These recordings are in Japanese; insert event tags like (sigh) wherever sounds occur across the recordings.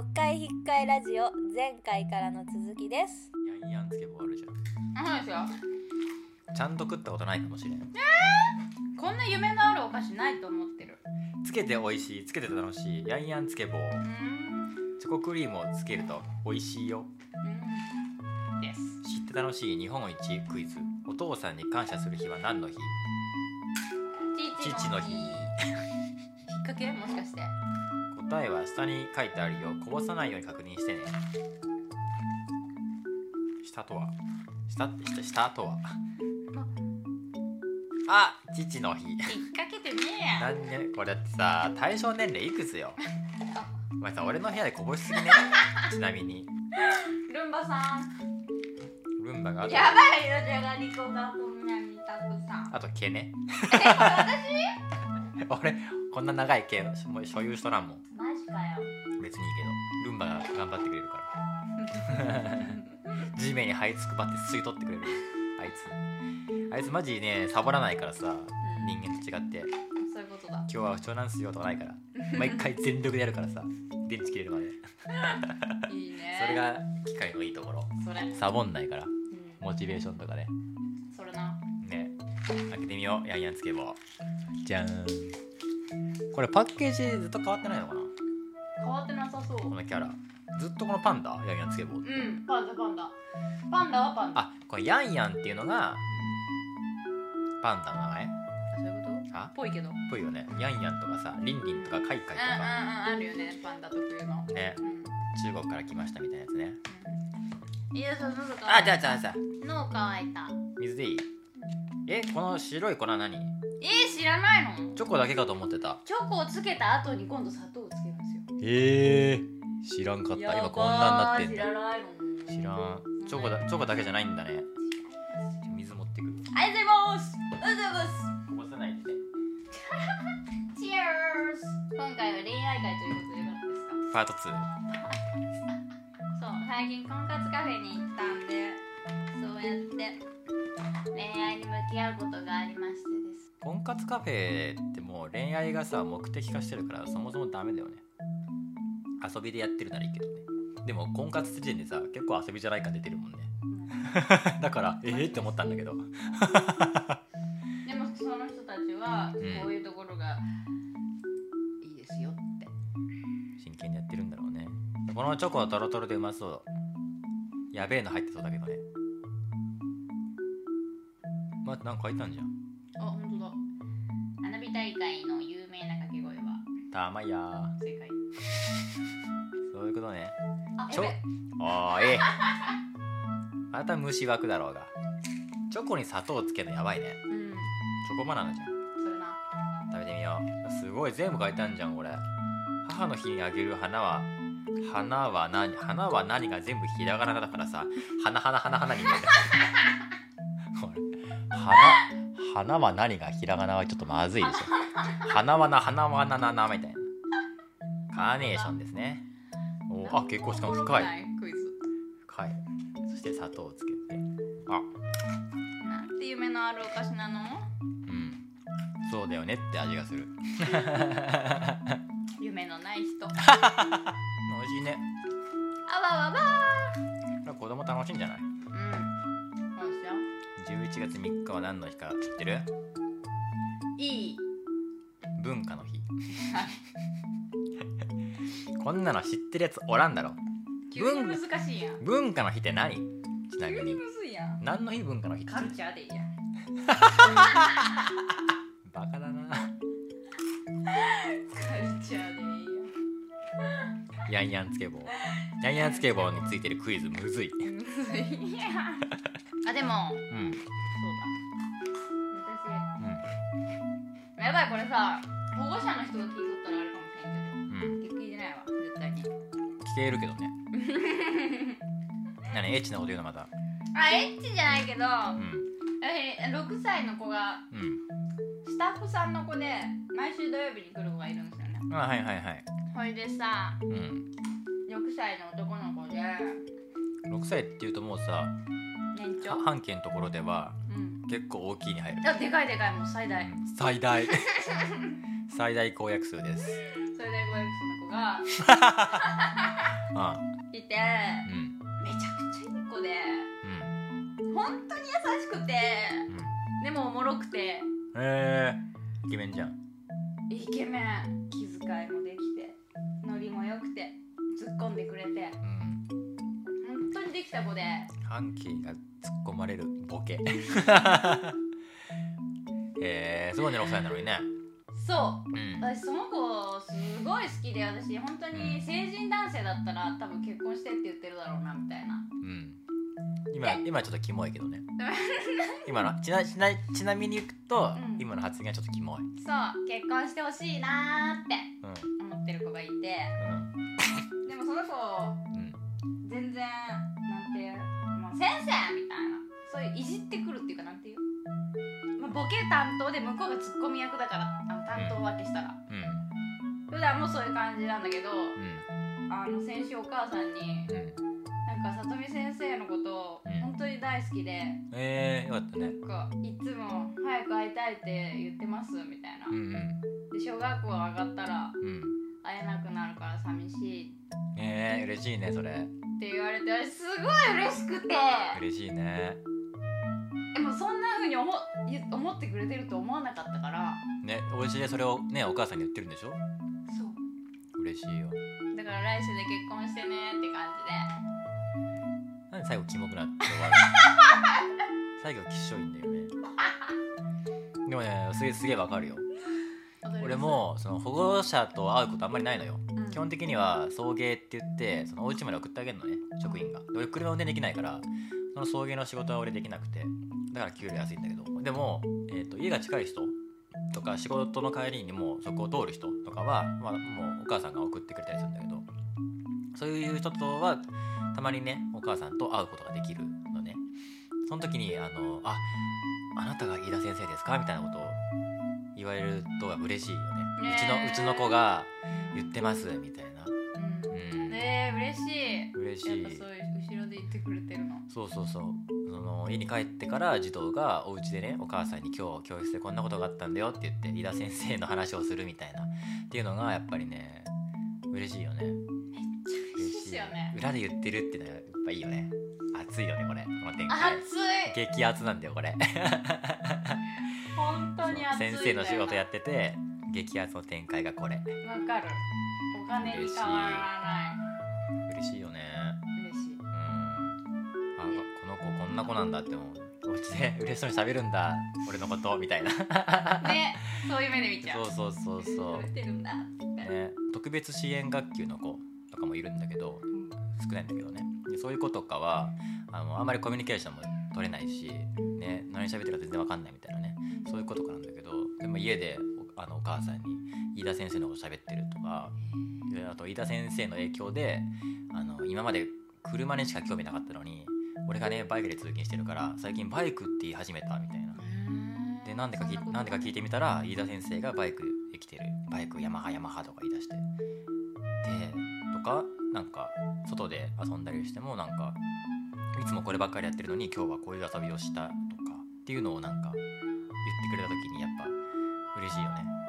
読解引っかえラジオ前回からの続きです。ヤンヤンつけ棒あるじゃん。そうですよ？ちゃんと食ったことないかもしれん。こんな夢のあるお菓子ないと思ってる。つけて美味しいつけて楽しいヤンヤンつけ棒。チョコクリームをつけると美味しいよ。うん。です。知って楽しい日本一クイズ。お父さんに感謝する日は何の日？父の日。引っ掛け？もしかして答えは下に書いてあるよ。こぼさないように確認してね。下とは？下って下下とは？あ。父の日。引っ掛けてねえや。なんで？これだってさ対象年齢いくつよ？お前さ俺の部屋でこぼしすぎね。(laughs) ちなみに。ルンバさん。ルンバがやばいよじゃがりこがこんなにたくさん。あと毛ね。私？(laughs) 俺こんな長い毛もう所有しとらんもん別にいいけどルンバが頑張ってくれるから。(laughs) 地面に這いつくばって吸い取ってくれる。あいつ。あいつマジねサボらないからさ人間と違って。そういうことだ。今日は不調なんすよとかないから。毎回全力でやるからさ電池切れるまで。(laughs) いいね。それが機械のいいところ。それ。サボんないから。うん。モチベーションとかねそれな。ね。開けてみよう。ヤンヤンつけ棒。じゃーん。これパッケージずっと変わってないのかな？変わってなさそう。このキャラ。ずっとこのパンダ？ヤンヤンつけ棒って。うんパンダパンダ。パンダはパンダ。あこれヤンヤンっていうのがパンダの名前。そういうこと？あ？ぽいけど。ぽいよね。ヤンヤンとかさリンリンとかカイカイとうんかあるよね。パンダ特有の。ね。うん。中国から来ましたみたいなやつね。いやそうそうそう。あじゃあじゃあじゃあ。脳乾いた。水でいい？えこの白い粉何？えー、知らないの？チョコだけかと思ってた。チョコをつけた後に今度砂糖をつけるへえ知らんかった。やばー。今こんなんなってんだ知らないの知らん。チョコだチョコだけじゃないんだね。水持ってくる。ありがとうございます。ありがとうございます。こぼさないでね。チェアーズ今回は恋愛会ということでよかったですか？パート2そう最近婚活カフェに行ったんでそうやって恋愛に向き合うことがありましてです。婚活カフェってもう恋愛がさ目的化してるからそもそもダメだよね遊びでやってるならいいけどね。でも婚活時点でさ結構遊びじゃない感出てるもんね。だから (laughs) ええって思ったんだけど。でもその人たちはうん。こういうところがいいですよって。真剣にやってるんだろうね。このチョコはトロトロでうまそう。やべえの入ってそうだけどね。まなんか書いたんじゃん。あ本当だ。花火大会の有名な掛け声。はたまやー正解。そういうことね。ちょあやべ。おーい。また虫枠だろうが。チョコに砂糖つけるのやばいね。うん。チョコバナナじゃん。それな。食べてみよう。すごい全部書いてあるじゃんこれ。母の日にあげる花は花は何花は何が全部ひらがなだからさ。花花花花に見える。(laughs) 花花は何がひらがなはちょっとまずいでしょ花はな花はなななみたいな。カーネーションですね。おあ結構しかも深い。深い。そして砂糖をつけて。あ。なんて夢のあるお菓子なの？うん。そうだよねって味がする。(laughs) 夢のない人。(laughs) 美味しいね。あわわわ。子供楽しいんじゃない？うん。そうですよ11月3日は何の日か知ってる？いい文化の日。(laughs) こんなの知ってるやつおらんだろ。急に難しいやん。文化の日って何？ちなみに。急にむずいやん。何の日文化の日？ってカルチャーでいいや。ん (laughs) バカだな。カルチャーでいいヤンヤンつけ棒ヤンヤンつけ棒についてるクイズむずい。やんむずいやん。あでもうん。そうだやばいこれさ保護者の人が聞いとったらあれかもしれんうん。けど聞いてないわ絶対に。聞けるけどね。(laughs) 何エッチなこと言うのまた。あエッチじゃないけどうん。え6歳の子がうん。スタッフさんの子で毎週土曜日に来る子がいるんですよね。あはいはいはい。ほいでさうん。6歳の男の子で。6歳っていうともうさ年長？半径のところではうん結構大きいに入る。あでかいでかいもう最大。うん。最大。(laughs) 最大公約数です。それ年5 X の子が (laughs) (laughs) えー、すごいね6歳なのにね。そう。うん。私その子すごい好きで私本当に成人男性だったら多分結婚してって言ってるだろうなみたいな。うん。今今ちょっとキモいけどね。(laughs) 今の？ちなちなちなみに言うと、うん。今の発言はちょっとキモい。そう結婚してほしいなーってうん。思ってる子がいて。うん。でもその子うん。全然なんていうもう先生みたいなそういういじってくるっていうかなんていう、まあ、ボケ担当で向こうがツッコミ役だからあの担当分けしたら、うん。普段もそういう感じなんだけど、うん。あの先週お母さんにうんなんか里見先生のことうん。本当に大好きで、えー、よかったね。なんかいつも早く会いたいって言ってますみたいな、うんうん。で小学校上がったらうん。会えなくなるから寂しい。えー、嬉しいねそれ。って言われて私すごい嬉しくて。嬉しいねでもそんな風に思言思ってくれてると思わなかったから。ねお家でそれをねお母さんに言ってるんでしょ？そう。嬉しいよ。だから来週で結婚してねって感なんで最後キモくなって終わる (laughs) 最後きっしょいんだよね。でもねすげえすげえわかるよ。じで俺、もその保護者と会うことあんまりないのよ。うん基本的には送迎って言ってそのお家まで送ってあげるのね職員が。で俺車運転できないからその送迎の仕事は俺できなくてだから給料安いんだけど。でも、えー、と家が近い人とか仕事の帰りにもそこを通る人とかは、まあ、もうお母さんが送ってくれたりするんだけどそういう人とはたまにねお母さんと会うことができるのね。その時にあのああなたが飯田先生ですか？みたいなことを言われるとは嬉しいよね。うちのうちの子が言ってますみたいな。うん。え嬉しい。嬉しい。そういう後ろで言ってくれてるの。そうそうそう。その家に帰ってから児童がお家でねお母さんに今日教室でこんなことがあったんだよって言って飯田先生の話をするみたいな。っていうのがやっぱりね嬉しいよね。嬉しいですよね。裏で言ってるってのはやっぱいいよね。熱いよねこれ。この展開。熱い。激アツなんだよこれ。本当に熱い先生の仕事やっってて激アツの展開がこれ。わかる。お金に変わらない。嬉しいよね。嬉しい。うん。あこの子こんな子なんだって思うお家で嬉しそうに喋るんだ。俺のことみたいな。ねそういう目で見ちゃう。そうそうそうそう。ね、特別支援学級の子とかもいるんだけど少ないんだけどね。でそういう子とかはあのあんまりコミュニケーションも取れないし、ね、何喋ってるか全然わかんないみたいなね。そういう子とかなんだけどでも家でおあのお母さんに飯田先生のこと喋ってるとかであと飯田先生の影響であの今まで車にしか興味なかったのに俺がねバイクで通勤してるから最近バイクって言い始めたみたいな。でなんでかきなんでか聞いてみたら飯田先生がバイクで来てるバイクヤマハヤマハとか言い出して。でとかなんか外で遊んだりしてもなんかいつもこればっかりやってるのに今日はこういう遊びをしたとかっていうのをなんか言ってくれた時にやっぱ嬉しいよね。うん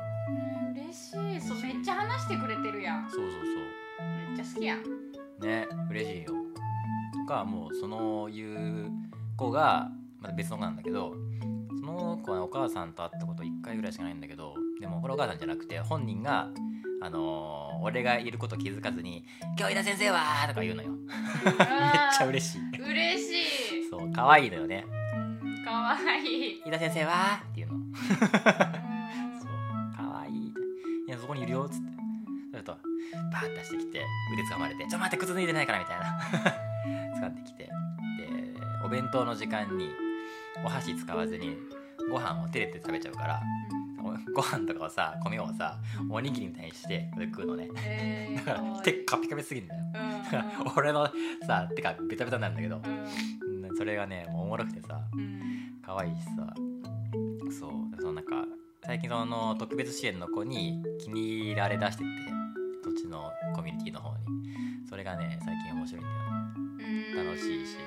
嬉しい。そうめっちゃ話してくれてるやん。そうそうめっちゃ好きやん。そうね嬉しいよ。とかもうそのいう子がまた別の子なんだけどその子はお母さんと会ったこと1回ぐらいしかないんだけどでもこれお母さんじゃなくて本人があのー俺がいること気づかずに「今日井田先生は!」とか言うのよ。めっちゃ嬉しい。嬉しい。そう可愛いのよね。うんかわいい「井田先生は!」っていうの (laughs) そこにいるよっつって。それとバーッ出してきて腕掴まれて「ちょっと待って靴脱いでないから」みたいな。(laughs) 掴んできて。でお弁当の時間にお箸使わずにご飯を手で食べちゃうからおご飯とかをさ米をさおにぎりみたいにして食うのね。えー (laughs) だから手カピカピすぎるんだよ。うん。だから俺のさ手がベタベタなんだけどそれがねもうおもろくてさうん。可愛いしさ。そう。そのなんか最近その特別支援の子に気に入られだしててそっちのコミュニティの方に。それがね最近面白いんだよね。うん。楽しいし。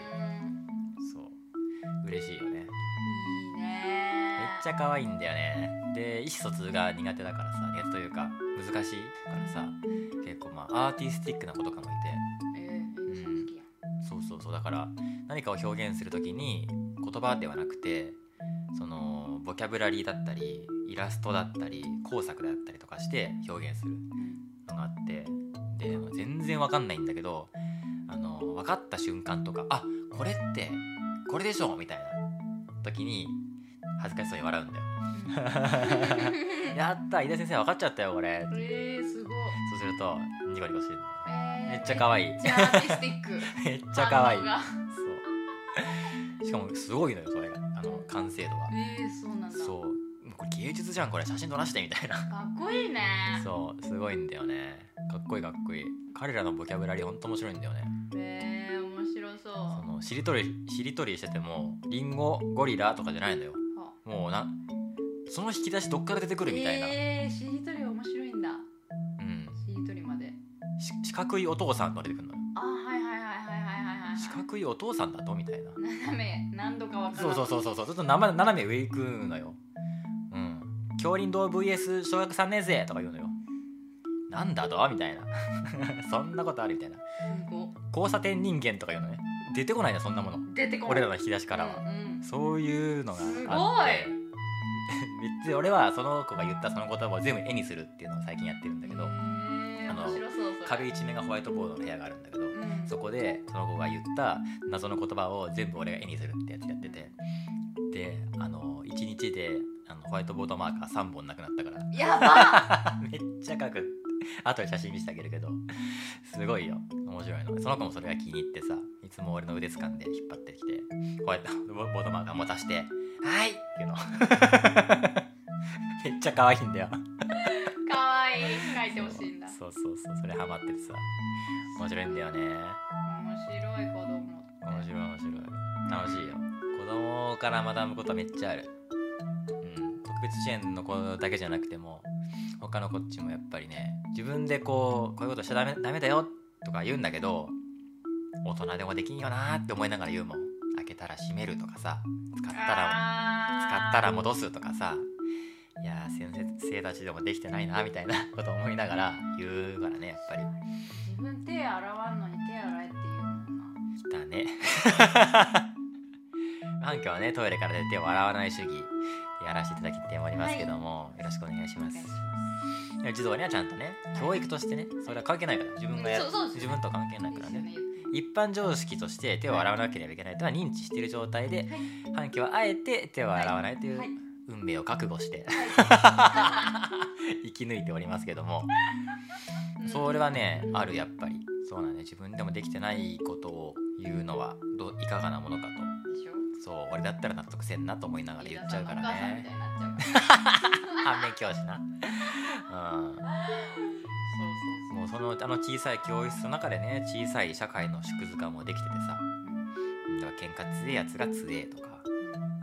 そう。嬉しいよね。いいね。めっちゃ可愛いんだよね。で意思疎通が苦手だからさ苦手というか難しいからさ結構まあアーティスティックな子とかもいて。そうそうそう。だから何かを表現する時に言葉ではなくてそのボキャブラリーだったりイラストだったり工作だったりとかして表現するのがあってで全然わかんないんだけどあの分かった瞬間とかあこれってこれでしょみたいな時に恥ずかしそうに笑うんだよ。やった井田先生分かっちゃったよこれ。えー、すごい。そうするとニコニコしてるえーめっちゃ可愛い。めっちゃアーティスティック。(laughs) めっちゃ可愛い。そう。しかもすごいのよそれが。あの完成度がえー、そうなんだ。そうこれ芸術じゃんこれ写真撮らしてみたいな。かっこいいね。そうすごいんだよね。かっこいいかっこいい。彼らのボキャブラリーほんと面白いんだよね。えー、面白そう。そのしりとりしりとりしててもリンゴゴリラとかじゃないのよ。はもうなその引き出しどっから出てくるみたいな、えー、しりとり面白いんだ。うん。しりとりまで。し四角いお父さんが出てくるのよ。あはいはいはいはいはいはいはい四角いお父さんだとみたいな。斜め何度かわからそうそうそうそうそう。ちょっと斜め斜め上行くのよ。うん京林堂 VS 小学3年生とか言うのよ。なんだと？みたいな。(laughs) そんなことあるみたいな。交差点人間とか言うのね。出てこないなそんなもの。出てこない。俺らの引き出しからは、うんうん。そういうのがあって。すごい。俺はその子が言ったその言葉を全部絵にするっていうのを最近やってるんだけど。あの壁一面がホワイトボードの部屋があるんだけどうん。そこでその子が言った謎の言葉を全部俺が絵にするってやつやってて。であの1日であのホワイトボードマーカー3本なくなったから。やば (laughs) めっちゃ描く後で写真見せてあげるけど。すごいよ。面白いの。その子もそれが気に入ってさいつも俺の腕掴んで引っ張ってきてこうやってボボードマーカー持たして「はい!」っていうの。(laughs) めっちゃ可愛いんだよ。かわい。い書いてほしいんだ。そうそうそう。それハマっててさ。面白いんだよね。面白い子供面白い面白い。楽しいよ。子供から学ぶことはめっちゃある。うん特別支援の子だけじゃなくても他のこっちもやっぱりね自分でこうこういうことしちゃダメダメだよとか言うんだけど大人でもできんよなーって思いながら言うもん。開けたら閉めるとかさ使ったら使ったら戻すとかさいやー先生たちでもできてないなみたいなこと思いながら言うからねやっぱり。自分手洗わんのに手洗えって言うもんな。だね反響はねトイレから出て手を洗わない主義でやらせていただきておりますけども、よろしくお願いします。児童にはちゃんとね教育としてねそれは関係ないから自分がやそうそうです自分と関係ないすからね。ね。一般常識として手を洗わなければいけないとは認知している状態で反響はあえて手を洗わないというはい。運命を覚悟して (laughs) 生き抜いておりますけども。うん。それはねあるやっぱり。そうなんね自分でもできてないことを言うのはどういかがなものかとそう俺だったら納得せんなと思いながら言っちゃうからね。反面教師な。うん。もうそのあの小さい教室の中でね小さい社会の縮図化もできててさ。だから喧嘩強えやつが強えとか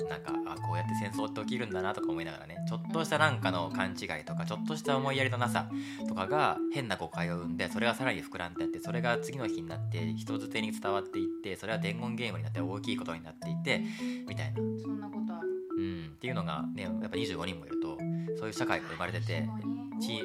なんかあこうやって戦争って起きるんだなとか思いながらねちょっとしたなんかの勘違いとかちょっとした思いやりのなさとかが変な誤解を生んでそれがさらに膨らんでやってそれが次の日になって人づてに伝わっていってそれは伝言ゲームになって大きいことになっていってみたいな、そんなことある。うん、っていうのがねやっぱ25人もいるとそういう社会が生まれててチ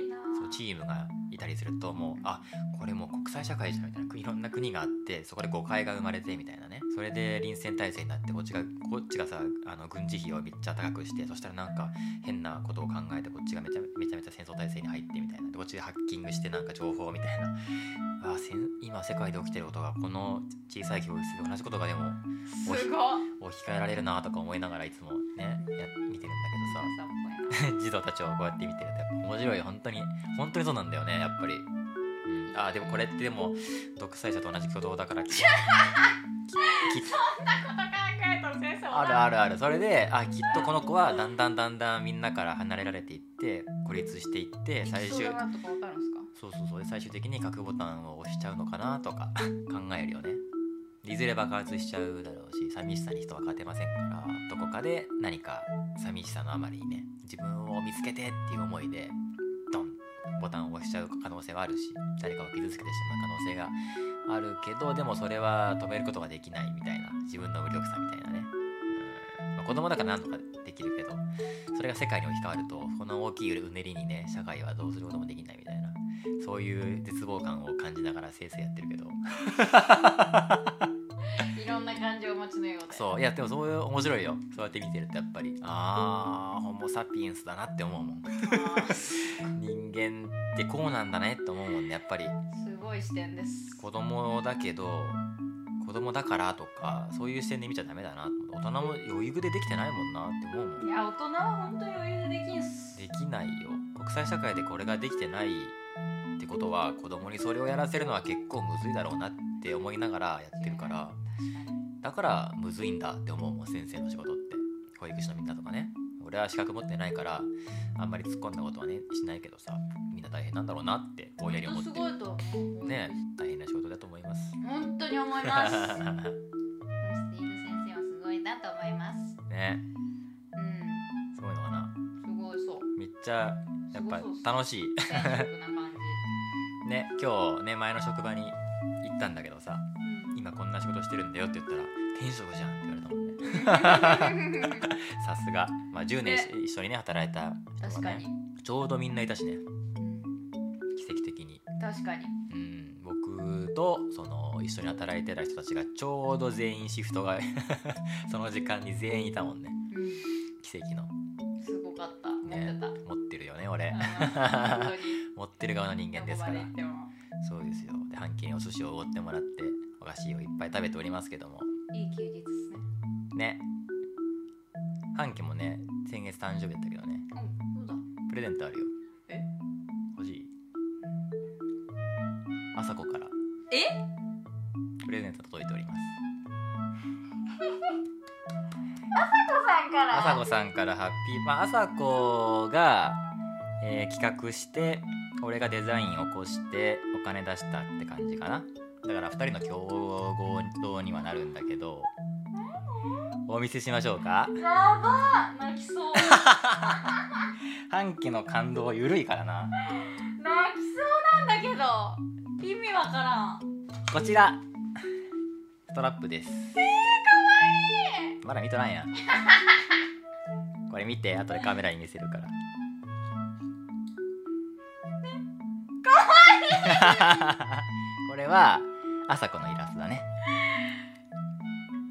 チームがいたりするともうあこれもう国際社会じゃんみたいないろんな国があってそこで誤解が生まれてみたいなね。それで臨戦態勢になってこっちがこっちがさあの軍事費をめっちゃ高くしてそしたらなんか変なことを考えてこっちがめちゃめちゃめちゃ戦争態勢に入ってみたいな。でこっちでハッキングしてなんか情報みたいな。あせん今世界で起きてることがこの小さい教室で同じことがでもすごい置き換えられるなとか思いながらいつもねや見てるんだけどさ (laughs) 児童たちをこうやって見てるとやっぱ面白い本当に本当にそうなんだよねやっぱり、うん、あーでもこれってでも独裁者と同じ挙動だからき (laughs) ききそんなこと考え先生あるあるある。それであきっとこの子はだんだんだんだんみんなから離れられていって孤立していって最終そうそうそう。最終的に核ボタンを押しちゃうのかなとか (laughs) 考えるよねいずれ爆発しちゃうだろうし寂しさに人は勝てませんからどこかで何か寂しさのあまりにね自分を見つけてっていう思いでドンボタンを押しちゃう可能性はあるし誰かを傷つけてしまう可能性があるけどでもそれは止めることができないみたいな自分の無力さみたいなね。うん、まあ、子供だから何とかできるけどそれが世界に置き換わるとこの大きいうねりにね社会はどうすることもできないみたいなそういう絶望感を感じながら先生やってるけど。ちのようでそういやでもそういう面白いよ。そうやって見てるとやっぱり。あーホモ・サピエンスだなって思うもん。人間ってこうなんだねって思うもんねやっぱり。すごい視点です。子供だけど子供だからとかそういう視点で見ちゃダメだな大人も余裕でできてないもんなって思うもん。いや大人は本当に余裕でできんす。できないよ。国際社会でこれができてないってことは子供にそれをやらせるのは結構むずいだろうなって思いながらやってるからだからむずいんだって思うもん先生の仕事って。保育士のみんなとかね。俺は資格持ってないからあんまり突っ込んだことはねしないけどさみんな大変なんだろうなってぼんやり思って。すごいとね大変な仕事だと思います。本当に思います。スティーブ先生はすごいなと思います。ね。うん。すごいのかな。すごいそう。めっちゃやっぱ楽しい。な感 (laughs) ね今日ね前の職場に行ったんだけどさじ今こんな仕事してるんだよって言ったら転職じゃんって言われたもんね。う (laughs) んさすが、まあ、10年一緒にね働いたね確かに、ちょうどみんないたしね。うん奇跡的に。確かに。うん。僕とその一緒に働いてた人たちがちょうど全員シフトが (laughs) その時間に全員いたもんね。う奇跡の。んすごかった。持ってねた、持ってるよね俺。(laughs) 持ってる側の人間ですから。そうですよ。で半径にお寿司をおごってもらってお菓子をいっぱい食べておりますけども。いい休日ですね。ね。半径もね先月誕生日だったけどね。うんそうだ。プレゼントあるよ。え？欲しい。朝子から。え？プレゼント届いております。(laughs) 子さんから。朝子さんからハッピー。まあ朝子が、えー企画して俺がデザイン起こしてお金出したって感じかなだから2人の競合にはなるんだけどお見せしましょうか？やば泣きそう。(laughs) 半期の感動緩いからな。泣きそうなんだけど意味わからん。こちらストラップです。えー、かわいい。まだ見とらんや。んこれ見て後でカメラに見せるから。(laughs) これは朝子のイラストだね。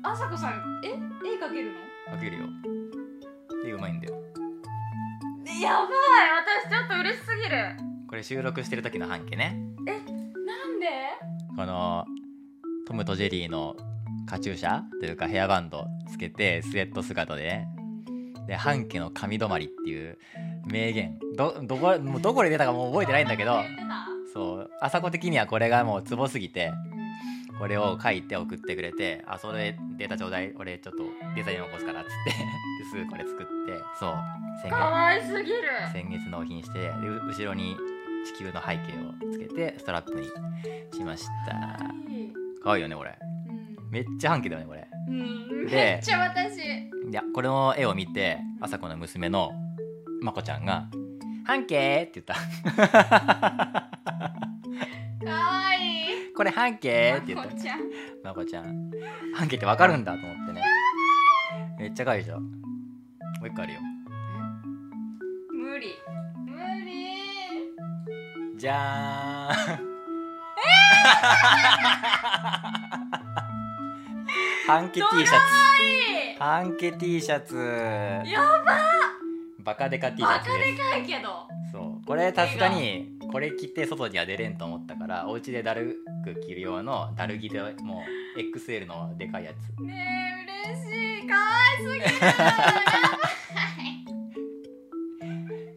あさこさんえ？絵描けるの？描けるよ。でうまいんだよ。えやばい！私ちょっと嬉しすぎる。これ収録してる時の半径ね。なんで？このトムとジェリーのカチューシャというかヘアバンドつけてスウェット姿で。ねで半家の髪止まりっていう名言。どどこもうどこで出たかもう覚えてないんだけど。そう。朝子的にはこれがもうツボすぎてこれを書いて送ってくれて「あそれデータちょうだい俺ちょっとデザイン起こすから」っつって (laughs) ですぐこれ作ってそう。先か月わいすぎる。先月納品してでう後ろに地球の背景をつけてストラップにしました。かわいい。よねこれ。うん。めっちゃ半径だよねこれ。うん。でめっちゃ私。いやこれの絵を見て朝子の娘のまこちゃんが「半径!」って言ったかわいい「これ半径!」って言ったまこちゃん。まこちゃん。半径ってわかるんだと思ってね。めっちゃかわいいでしょ。もう一個あるよ。無理。無理。じゃーん。(laughs) 半径 T シャツ。半径 T シャツ。やばバカデカ T シャバカツでかいけど。そう。これさすがにこれ着て外には出れんと思ったからお家でだるく着る用のだる着でもう XL のでかいやつ。ねえ嬉しい。かわいすぎる。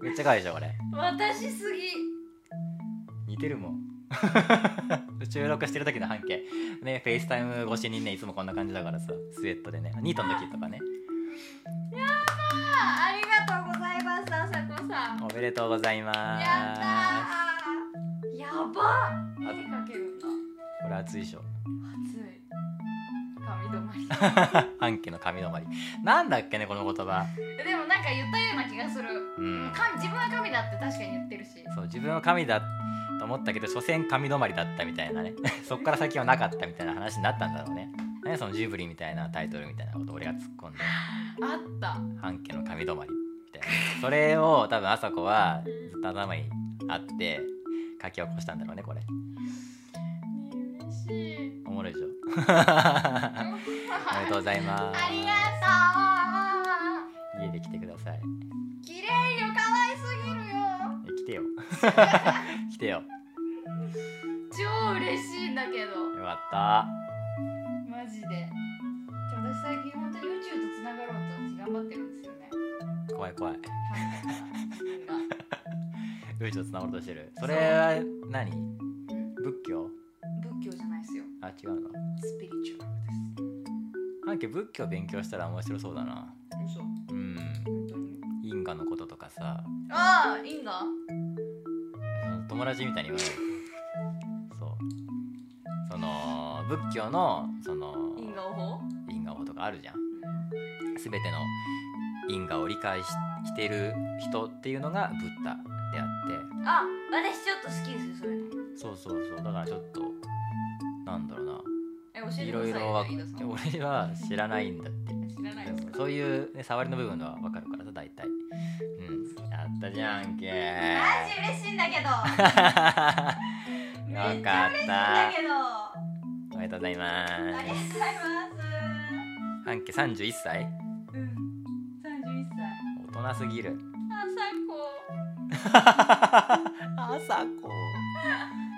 めっちゃかわいいでしょこれ。私すぎ。似てるもん。(laughs) 収録してる時のはんけ。ね FaceTime 越しにねいつもこんな感じだからさスウェットでね。ニートの時とかね。あおめでとうございます。やったー。やば絵描けるんだ。これ熱いでしょ。熱い。髪止まり。(laughs) 半径の髪止まり。なんだっけねこの言葉。でもなんか言ったような気がする、うん。か自分は神だって確かに言ってるし。そう自分は神だと思ったけど所詮髪止まりだったみたいなね。(laughs) そっから先はなかったみたいな話になったんだろうね。何そのジブリみたいなタイトルみたいなこと俺が突っ込んで。あった。半家の神止まり。みたいな。それを多分朝子はずっと頭にあって書き起こしたんだろうねこれ。嬉しいおもろいでしょ。(laughs) おめでとうございまありがす家で来てください。とう綺麗よ可愛すぎるよ。え来てよ。(laughs) 来てよ。超嬉しいんだけど。よかった。マジで。私最近本当に宇宙とつながろうと私頑張ってるんですよね怖い怖い。宇宙とつなうとしてる (laughs) それは何？ん仏教？仏教じゃないですよ。あ違うの？スピリチュアル半家仏教勉強したら面白そうだな。うん。因果のこととかさ。ああ因果？友達みたいに言わない？(laughs) そう。その仏教のその因果応報因果とかあるじゃん。全ての因果を理解ししている人っていうのがブッダであって。あ私ちょっと好きですよそういうのそうそうそう。だからちょっとなんだろうな。いろいろわ飯田さん。俺は知らないんだって。知らないですか？そういう、ね、触りの部分は分かるからさ大体。うんやったじゃんけマジ嬉しいんだけど。(laughs) よかった。けど。おめでとうございまありがとうございます。半家31歳うん31歳大人すぎる。朝朝子。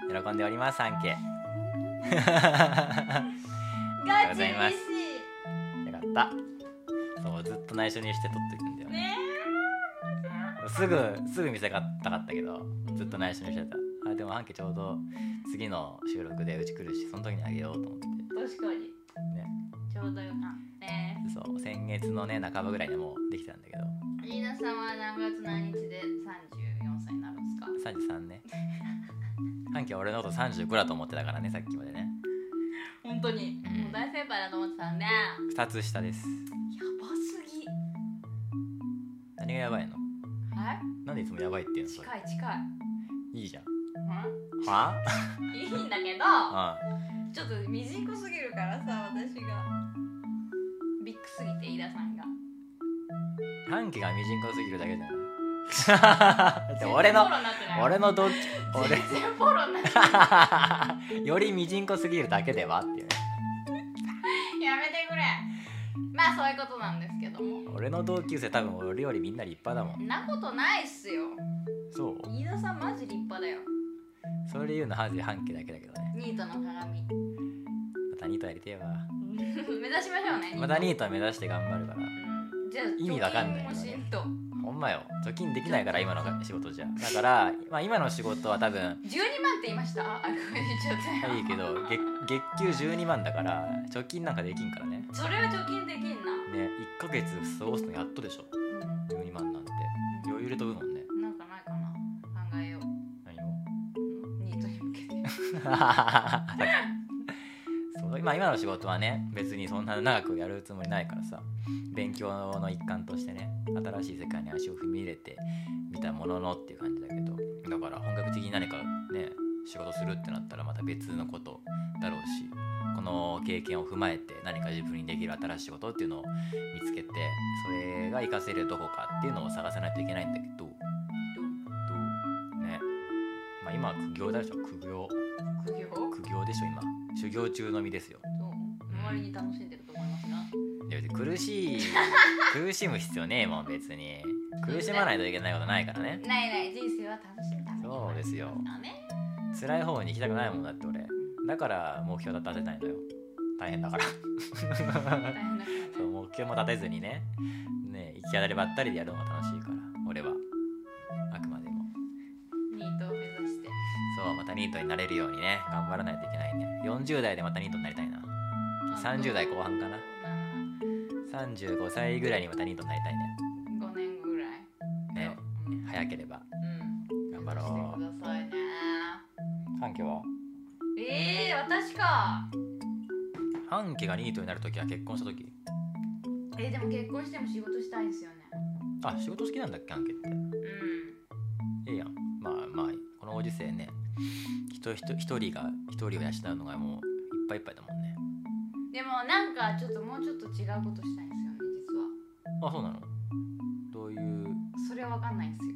喜んでおります半家子ガチ嬉しよかった。そうずっと内緒にして撮ってるんだよいねすぐすぐ見せたかったけどずっと内緒にしてた。あでも半家ちょうど次の収録でうち来るしその時にあげようと思って。確かに。ね。ちょうどよかったね。そう先月のね半ばぐらいにもうできたんだけど飯田さんは何月何日で34歳になるんですか？33ね。半家は俺のこと35だと思ってたからねさっきまでね。本当に、うん。もう大先輩だと思ってたんでや2つ下です。ばすぎ。何がやばいの？はいなんでいつもやばいって言うのそれ？近い近い。いいじゃん。うん？は？いいんだけどあ (laughs) ちょっとミジンコすぎるからさ私半家がミジンコすぎるだけじゃない俺の俺の同期全然フォローになってない。俺よりミジンコすぎるだけではっていうね。やめてくれ。まあそういうことなんですけども。俺の同級生多分俺よりみんな立派だもん。んなことないっすよ。そう？飯田さんマジ立派だよ。それ言うのマジで半家だけだけどね。ニートの鏡。またニートやりてえわ。(laughs) 目指しましょうねまたニート目指して頑張るから。うんじゃあ意味わかんないよね。ほんまよ。貯金できないから今の仕事じゃ。だから、まあ、今の仕事は多分12万って言いました？あごめん言っちゃったよいいけど月月給12万だから貯金なんかできんからね。それは貯金できんな。ね1ヶ月過ごすのやっとでしょ。12万なんて。余裕で飛ぶもんね。なんかないかな。考えよう。何を？ニートに向けて (laughs) そう今今の仕事はね別にそんな長くやるつもりないからさ。勉強の一環としてね新しい世界に足を踏み入れてみたもののっていう感じだけど。だから本格的に何かね仕事するってなったらまた別のことだろうしこの経験を踏まえて何か自分にできる新しい仕事っていうのを見つけてそれが活かせるどこかっていうのを探さないといけないんだけど。ね。まあ今は苦行だでしょ苦行？苦行でしょ今修行中の身ですよ。周りに楽しんでると思いますがいや別に苦しい (laughs) 苦しむ必要ねえもん別に。苦しまないといけないことないからね。ないない人生は楽しむために。そうですよ。辛い方に行きたくないもんだって俺。だから目標立てないのよ。大変だから。そう目標も立てずにね。ね行き当たりばったりでやるのが楽しいから俺は。あくまでも。ニートを目指して。そうまたニートになれるようにね頑張らないといけないね40代でまたニートになりたいな。30代後半かな。35歳ぐらいにまたニートになりたいね。5年ぐらい。ね。うん。早ければ。うん。頑張ろう。してくださいね。半家は？ええー、私か。半家がニートになるときは結婚したときえー、でも結婚しても仕事したいんですよね。あ仕事好きなんだっけ？半家って。うん。ええやん。まあまあこのご時世ね。人人一人が一人を養うのがもういっぱいいっぱいだもんね。ででもなんかちょっともうちょっと違うことしたいんですよね実は。あそうなの？どういう？それは分かんないんですよ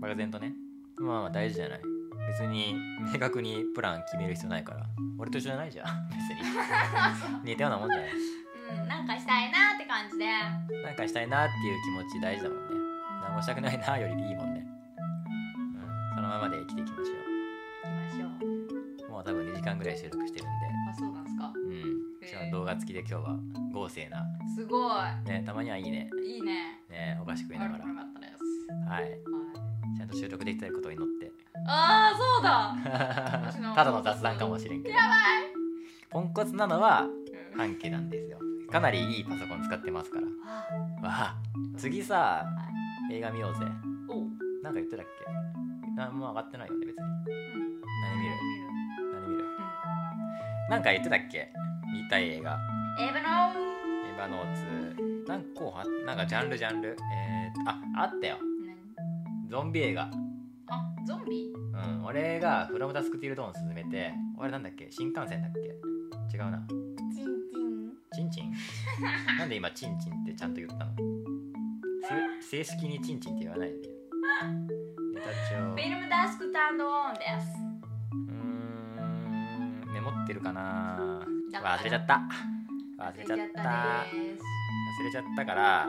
漠然とね。まあまあ大事じゃない。別に明確にプラン決める必要ないから。俺と一緒じゃないじゃん。別に。(laughs) 似たようなもんじゃない。うんなんかしたいなって感じで。なんかしたいなっていう気持ち大事だもんね。何もしたくないなよりいいもんね。うんそのままで生きていき間ぐらい収録してるんあそうなんですか。でうん。しかも動画付きで今日は豪勢な。すごねたまにはいいね。いいいね。ねお菓子食いながら。よかったです。はい。はい。ちゃんと収録できたことを祈って。ああそうだ。(laughs) ただの雑談かもしれんけど。やポンコツなのは半径なんですよ。かなりいいパソコン使ってますから。あわあ。次さ映画見ようぜ。お。う、なんか言ってたっけ？何も上がってないよね別に。何見る？なんか言ってたっけ？見たい映画。エヴァノエヴァノーツなんかこうはなんかジャンルジャンル。えー、ああったよ。何？ゾンビ映画。あゾンビ？うん俺がフロムダスクティルドーン勧めて俺なんだっけ？新幹線だっけ？違うな。チンチン？チンチン？(laughs) なんで今チンチンってちゃんと言ったの？せ正式にチンチンって言わないでネタ帳フィルムダスクタンドオンですってるかな忘れちゃった。忘れちゃった。忘れちゃったから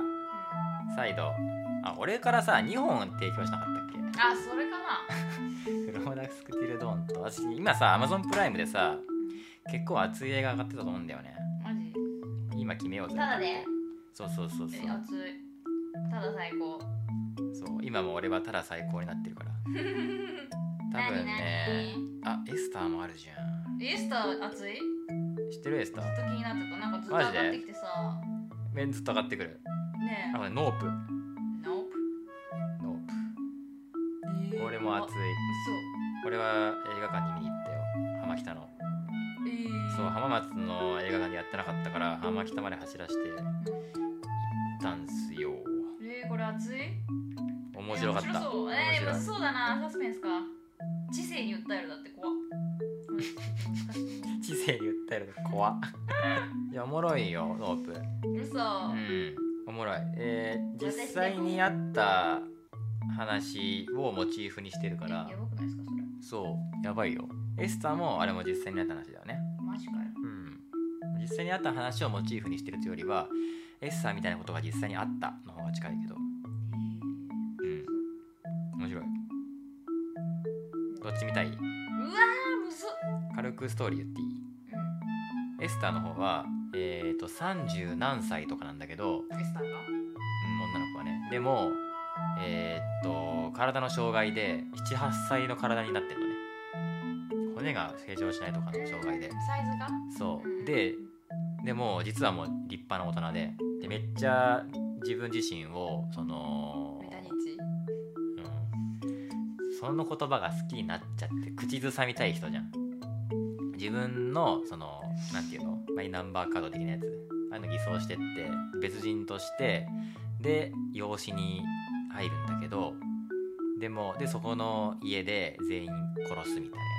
再度。あ俺からさ2本提供しなかったっけ？あそれかな。フロムダスクティルドーンと。私今さ Amazon プライムでさ結構熱い映画上がってたと思うんだよね。マジ？今決めようぜ。ただで？そうそうそうそう。え熱い。ただ最高。そう今も俺はただ最高になってるから。(laughs) 多分ね。あエスターもあるじゃんエスター熱い？知ってる？エスター。ずっと気になってた。なんかずっと上がってきてさ。メンずっと上がってくる。ねあこれノープ。えノノープ。ー。プこれも熱い。嘘これは映画館に見に行ったよ。浜北の。えー、そう浜松の映画館でやってなかったから浜北まで走らせて行ったんすよ。えー、これ熱い？面白かった。えー面白そう。えー、そうだな。サスペンスか。知性に訴えるだって怖っ (laughs) 知性に訴えるの怖っ。いやおもろいよノープ。嘘、うん。おもろい。えー、実際にあった話をモチーフにしてるから。やばくないですかそれ。そう。やばいよ。エスターもあれも実際にあった話だよね。マジかよ。うん。実際にあった話をモチーフにしてるというよりはエスターみたいなことが実際にあったの方が近いけど。うん。面白い。どっち見たい？うわずっ。軽くストーリー言っていい？うん。エスターの方はえっ、ー、と30何歳とかなんだけど、うん、エスターが？女の子はね。でもえっ、と体の障害で78歳の体になってるのね。骨が成長しないとかの障害で。サイズが？そう、うん。ででも実はもう立派な大人で。でめっちゃ自分自身をそのその言葉が好きになっちゃって口ずさみたい人じゃん。自分のそのなんていうの？マイナンバーカード的なやつ。ああいうの偽装してって別人としてで養子に入るんだけどでもでそこの家で全員殺すみたいなや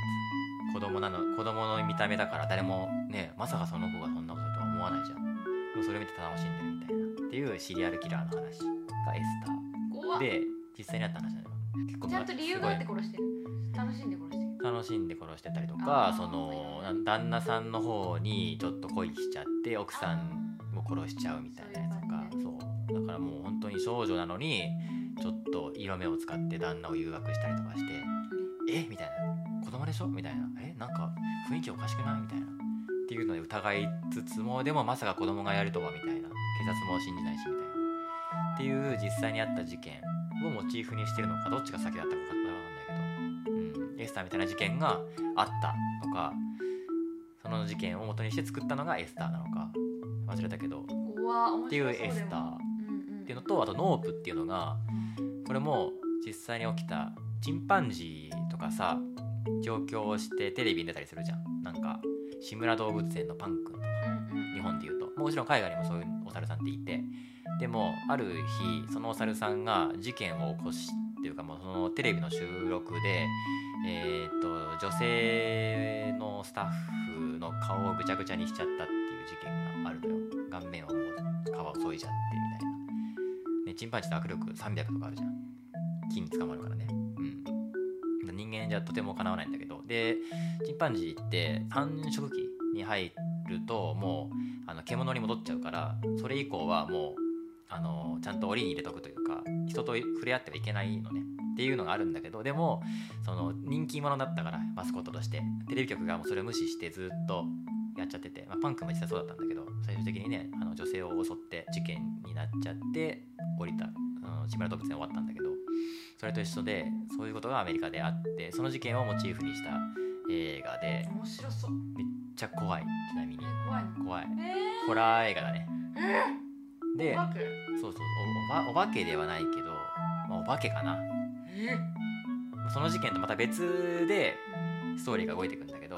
つ。子供なの子供の見た目だから誰もねまさかその子がそんなこととは思わないじゃん。でもそれ見て楽しんでるみたいな。っていうシリアルキラーの話がエスター。で実際にあった話なのちゃんと理由があって殺してる。楽しんで殺してる。い楽しんで殺してたりとかそのな旦那さんの方にちょっと恋しちゃって奥さんを殺しちゃうみたいなやつとかそうだからもう本当に少女なのにちょっと色目を使って旦那を誘惑したりとかしてえ？みたいな。子供でしょ？みたいな。え？なんか雰囲気おかしくない？みたいな。っていうので疑いつつもでもまさか子供がやるとはみたいな。警察も信じないしみたいな。っていう実際にあった事件をモチーフにしてるのかどっちが先だったか分かんないけど、うん、エスターみたいな事件があったのかその事件を元にして作ったのがエスターなのか忘れたけど。っていうエスター。っていうのとあとノープっていうのがこれも実際に起きたチンパンジーとかさ上京してテレビに出たりするじゃん。なんか志村動物園のパンくんとか日本でいうと。もちろん海外にもそういうお猿さんっていてでもある日そのお猿さんが事件を起こしっていうかもうそのテレビの収録でえーっと女性のスタッフの顔をぐちゃぐちゃにしちゃったっていう事件があるのよ。顔面をもう皮を削いじゃってみたいな、ね、チンパンジーって握力300とかあるじゃん。木に捕まるからねうん人間じゃとてもかなわないんだけど。でチンパンジーって繁殖期に入るともうあの獣に戻っちゃうからそれ以降はもうあのちゃんと檻に入れとくというか人と触れ合ってはいけないのね。っていうのがあるんだけどでもその人気者だったからマスコットとしてテレビ局がもうそれを無視してずっとやっちゃってて、まあ、パンクも実際そうだったんだけど最終的にねあの女性を襲って事件になっちゃって降りた、うん、志村動物園終わったんだけどそれと一緒でそういうことがアメリカであってその事件をモチーフにした映画で面白そう。めっちゃ怖いちなみに。怖い。の怖い。えホラー映画だね。ー、でそうそうおおばお化けではないけど、まあ、お化けかな。え？その事件とまた別でストーリーが動いていくんだけど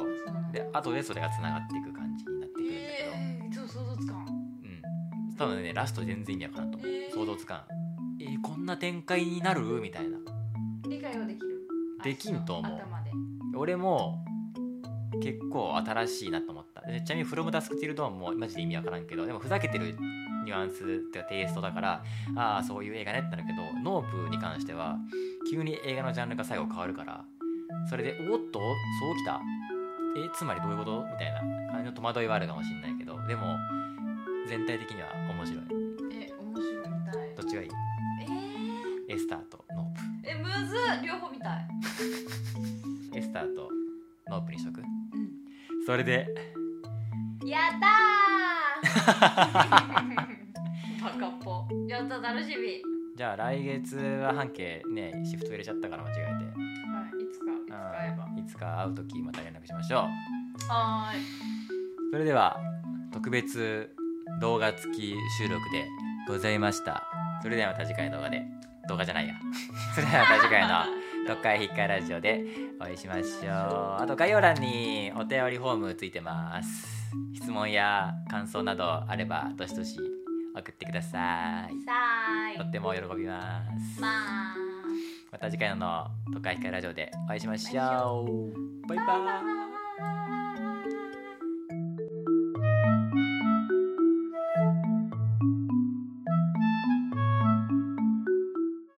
で後でそれがつながっていく感じになってくるんだけど、えー、ちょっと想像つかん。うん。多分ねラスト全然意味わからんと思う、えー。想像つかん。えーこんな展開になる？みたいな。理解はできる。できんと思う。頭で。俺も結構新しいなと思った。でちなみに「フロムダスクティルドーンもマジで意味わからんけどでもふざけてるニュアンスっていうかテイストだからああそういう映画ねってなるけどノープに関しては急に映画のジャンルが最後変わるからそれでおっとそうきた。えつまりどういうことみたいな感じの戸惑いはあるかもしれないけどでも全体的には面白い。え面白いみたい。どっちがいい？えエスターとノーー、えむずっ。両方みたい。プ (laughs) エスターとノープにしとく？うん。それでやったー (laughs) バカっぽ。やった楽しみ。はいじゃあ来月ははんけねシフト入れちゃったから間違えて。いつかいつか会えば。うんいつか会う時また連絡しましょう。はーい。それでは特別動画付き収録でございました。それではまた次回の動画で。動画じゃないや。(laughs) それではまた次回の (laughs)「どっかいひっかいラジオ」でお会いしましょう。(laughs) あと概要欄にお便りフォームついてます。質問や感想などあればどしどし送ってください。とっても喜びます。また次回の「都会ひかいラジオ」でお会いしましょう。バイバイ